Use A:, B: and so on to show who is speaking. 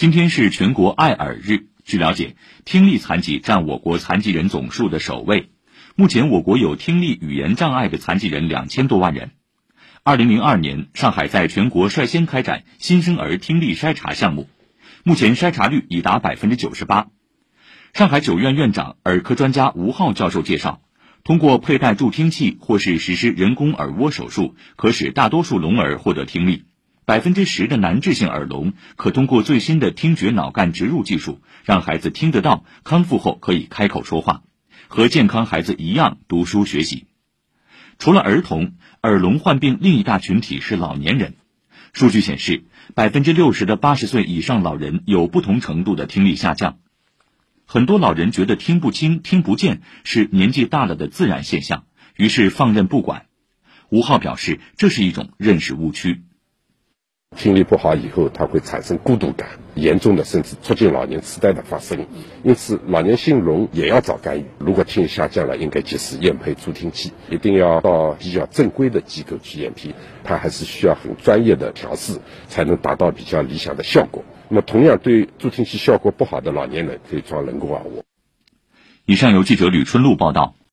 A: 今天是全国爱耳日。据了解，听力残疾占我国残疾人总数的首位。目前，我国有听力语言障碍的残疾人两千多万人。二零零二年，上海在全国率先开展新生儿听力筛查项目，目前筛查率已达百分之九十八。上海九院院长、耳科专家吴浩教授介绍，通过佩戴助听器或是实施人工耳蜗手术，可使大多数聋儿获得听力。百分之十的难治性耳聋可通过最新的听觉脑干植入技术，让孩子听得到，康复后可以开口说话，和健康孩子一样读书学习。除了儿童，耳聋患病另一大群体是老年人。数据显示，百分之六十的八十岁以上老人有不同程度的听力下降。很多老人觉得听不清、听不见是年纪大了的自然现象，于是放任不管。吴浩表示，这是一种认识误区。
B: 听力不好以后，它会产生孤独感，严重的甚至促进老年痴呆的发生。因此，老年性聋也要早干预。如果听力下降了，应该及时验配助听器，一定要到比较正规的机构去验配。它还是需要很专业的调试，才能达到比较理想的效果。那么，同样对助听器效果不好的老年人，可以装人工耳蜗。
A: 以上由记者吕春露报道。